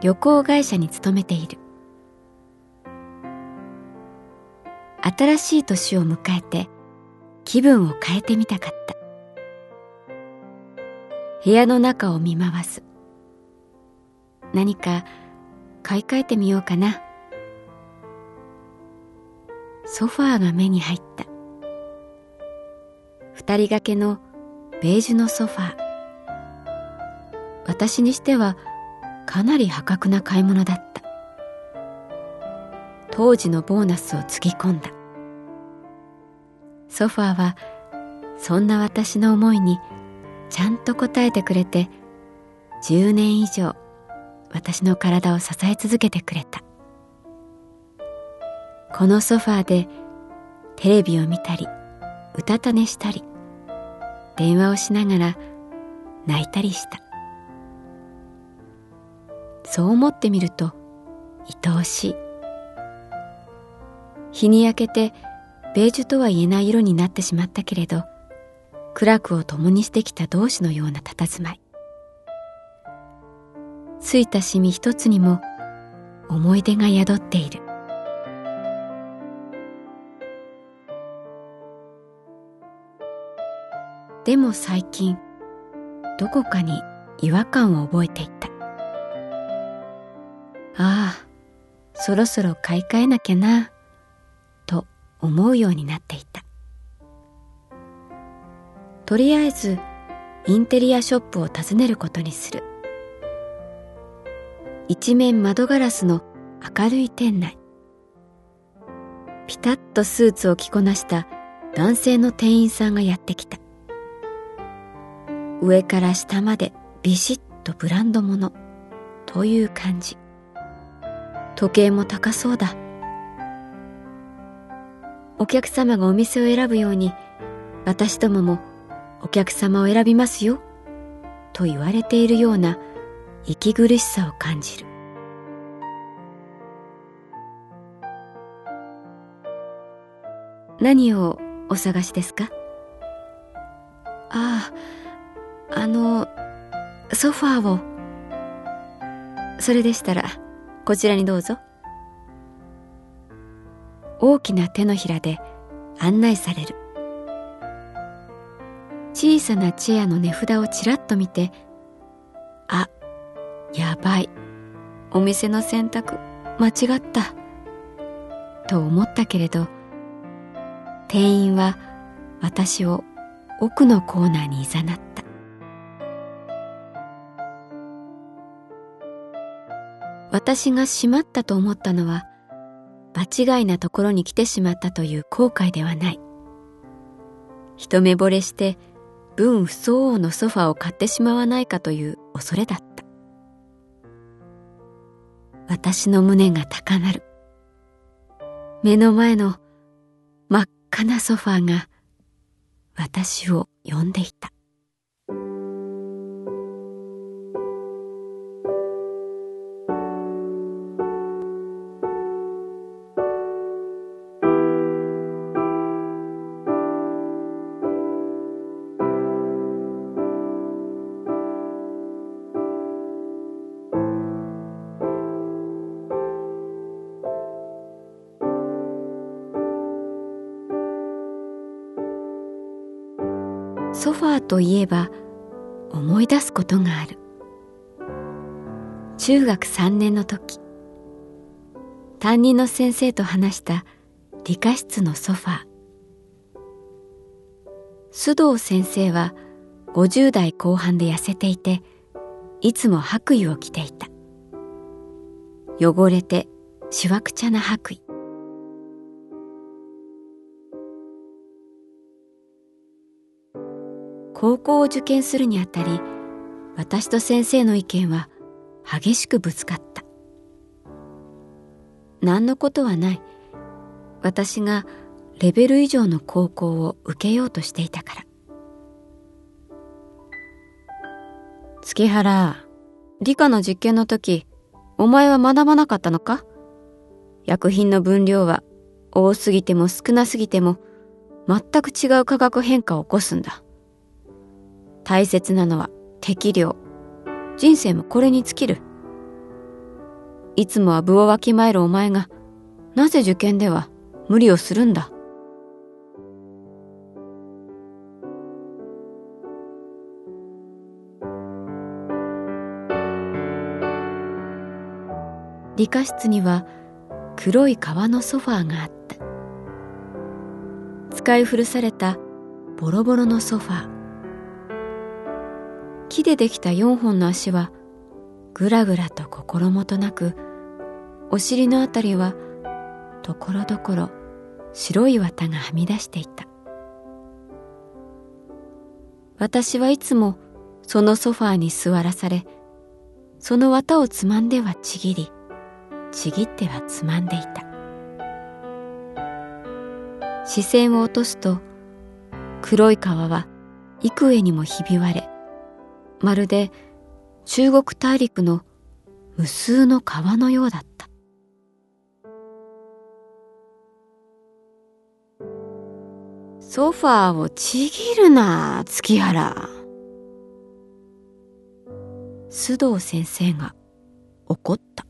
旅行会社に勤めている。新しい年を迎えて気分を変えてみたかった。部屋の中を見回す。何か買い替えてみようかな。ソファーが目に入った。二人掛けのベージュのソファー。私にしてはかなり破格な買い物だった。当時のボーナスをつぎ込んだ。ソファーはそんな私の思いにちゃんと応えてくれて10年以上私の体を支え続けてくれた。このソファーでテレビを見たりうたた寝したり電話をしながら泣いたりした。そう思ってみると愛おしい。日に焼けてベージュとは言えない色になってしまったけれど苦楽を共にしてきた同士のような佇まい。ついたシミ一つにも思い出が宿っている。でも最近どこかに違和感を覚えていた。ああそろそろ買い替えなきゃなと思うようになっていた。とりあえずインテリアショップを訪ねることにする。一面窓ガラスの明るい店内。ピタッとスーツを着こなした男性の店員さんがやってきた。上から下までビシッとブランド物。という感じ。時計も高そうだ。お客様がお店を選ぶように私どももお客様を選びますよと言われているような息苦しさを感じる。何をお探しですか？あああのソファーを。それでしたら。こちらにどうぞ。大きな手のひらで案内される。小さなチェアの値札をちらっと見てあやばい。お店の選択間違った。と思ったけれど店員は私を奥のコーナーに誘った。私がしまったと思ったのは場違いなところに来てしまったという後悔ではない。一目惚れして分不相応のソファを買ってしまわないかという恐れだった。私の胸が高鳴る。目の前の真っ赤なソファが私を呼んでいた。ソファーといえば思い出すことがある。中学3年の時担任の先生と話した理科室のソファー。須藤先生は50代後半で痩せていていつも白衣を着ていた。汚れてしわくちゃな白衣。高校を受験するにあたり私と先生の意見は激しくぶつかった。何のことはない。私がレベル以上の高校を受けようとしていたから。月原理科の実験の時お前は学ばなかったのか？薬品の分量は多すぎても少なすぎても全く違う化学変化を起こすんだ。大切なのは適量。人生もこれに尽きる。いつもは部をわきまえるお前が、なぜ受験では無理をするんだ。理科室には黒い革のソファーがあった。使い古されたボロボロのソファー。木でできた4本の足はぐらぐらと心もとなくお尻のあたりはところどころ白い綿がはみ出していた。私はいつもそのソファーに座らされその綿をつまんではちぎりちぎってはつまんでいた。視線を落とすと黒い皮は幾重にもひび割れまるで中国大陸の無数の川のようだった。ソファーをちぎるな月原。須藤先生が怒った。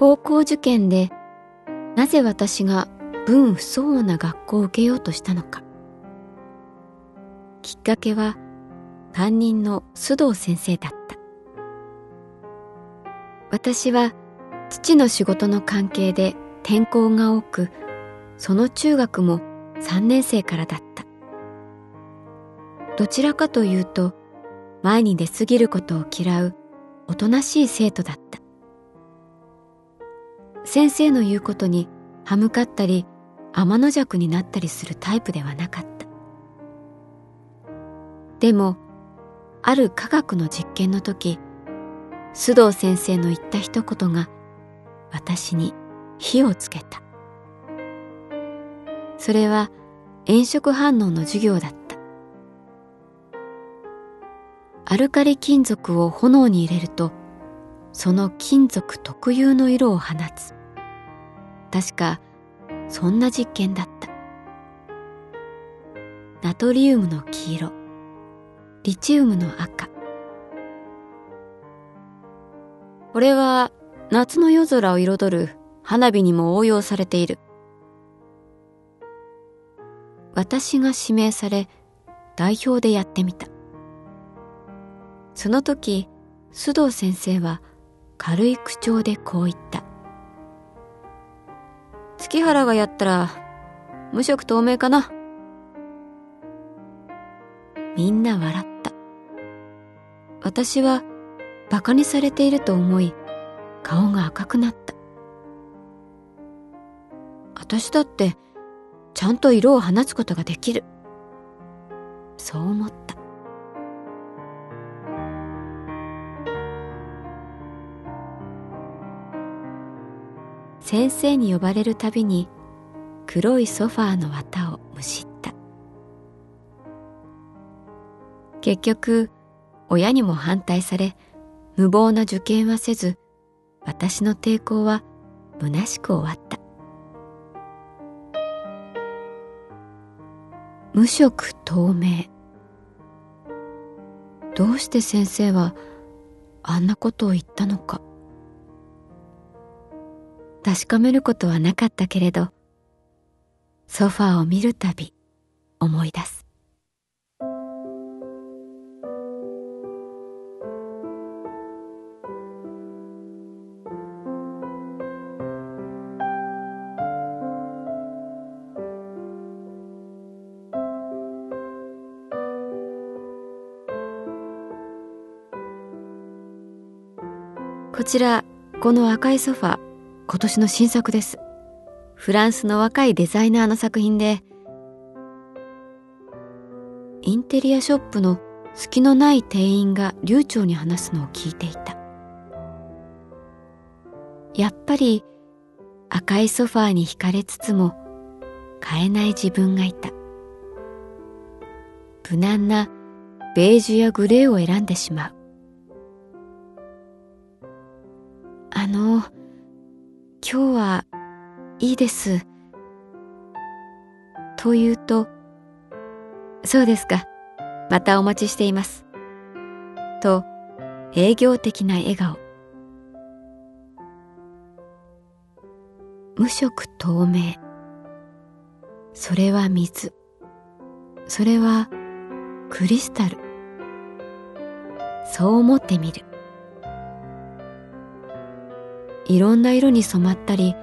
高校受験でなぜ私が分不相応な学校を受けようとしたのか。きっかけは担任の須藤先生だった。私は父の仕事の関係で転校が多くその中学も3年生からだった。どちらかというと前に出過ぎることを嫌うおとなしい生徒だった。先生の言うことに歯向かったり天の弱になったりするタイプではなかった。でもある科学の実験の時須藤先生の言った一言が私に火をつけた。それは炎色反応の授業だった。アルカリ金属を炎に入れるとその金属特有の色を放つ。確かそんな実験だった。ナトリウムの黄色。リチウムの赤。これは夏の夜空を彩る花火にも応用されている。私が指名され代表でやってみた。その時須藤先生は軽い口調でこう言った。月原がやったら無色透明かな？みんな笑った。私は馬鹿にされていると思い顔が赤くなった。私だってちゃんと色を放つことができる。そう思った。先生に呼ばれるたびに黒いソファーの綿をむしった。結局親にも反対され無謀な受験はせず私の抵抗は虚しく終わった。無色透明。どうして先生はあんなことを言ったのか。確かめることはなかったけれどソファーを見るたび思い出す。こちらこの赤いソファ今年の新作です。フランスの若いデザイナーの作品でインテリアショップの隙のない店員が流暢に話すのを聞いていた。やっぱり赤いソファーに惹かれつつも買えない自分がいた。無難なベージュやグレーを選んでしまう。あの今日はいいです。と言うと、そうですか。またお待ちしています。と、営業的な笑顔。無色透明。それは水。それはクリスタル。そう思ってみる。いろんな色に染まったり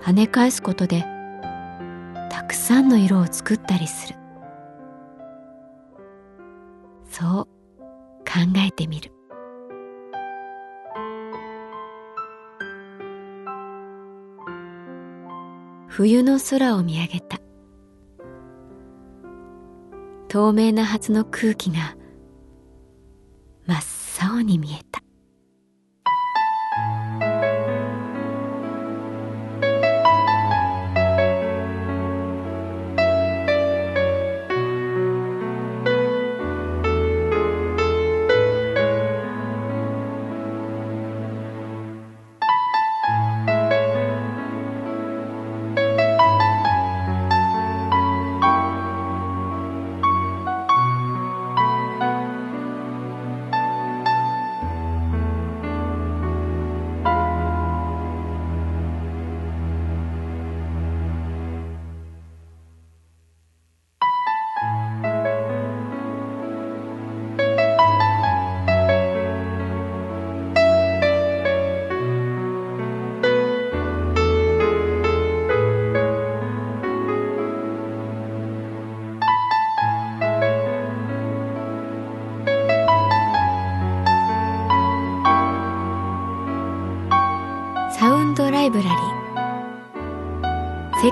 跳ね返すことでたくさんの色を作ったりする。そう考えてみる。冬の空を見上げた。透明なはずの空気が真っ青に見えた。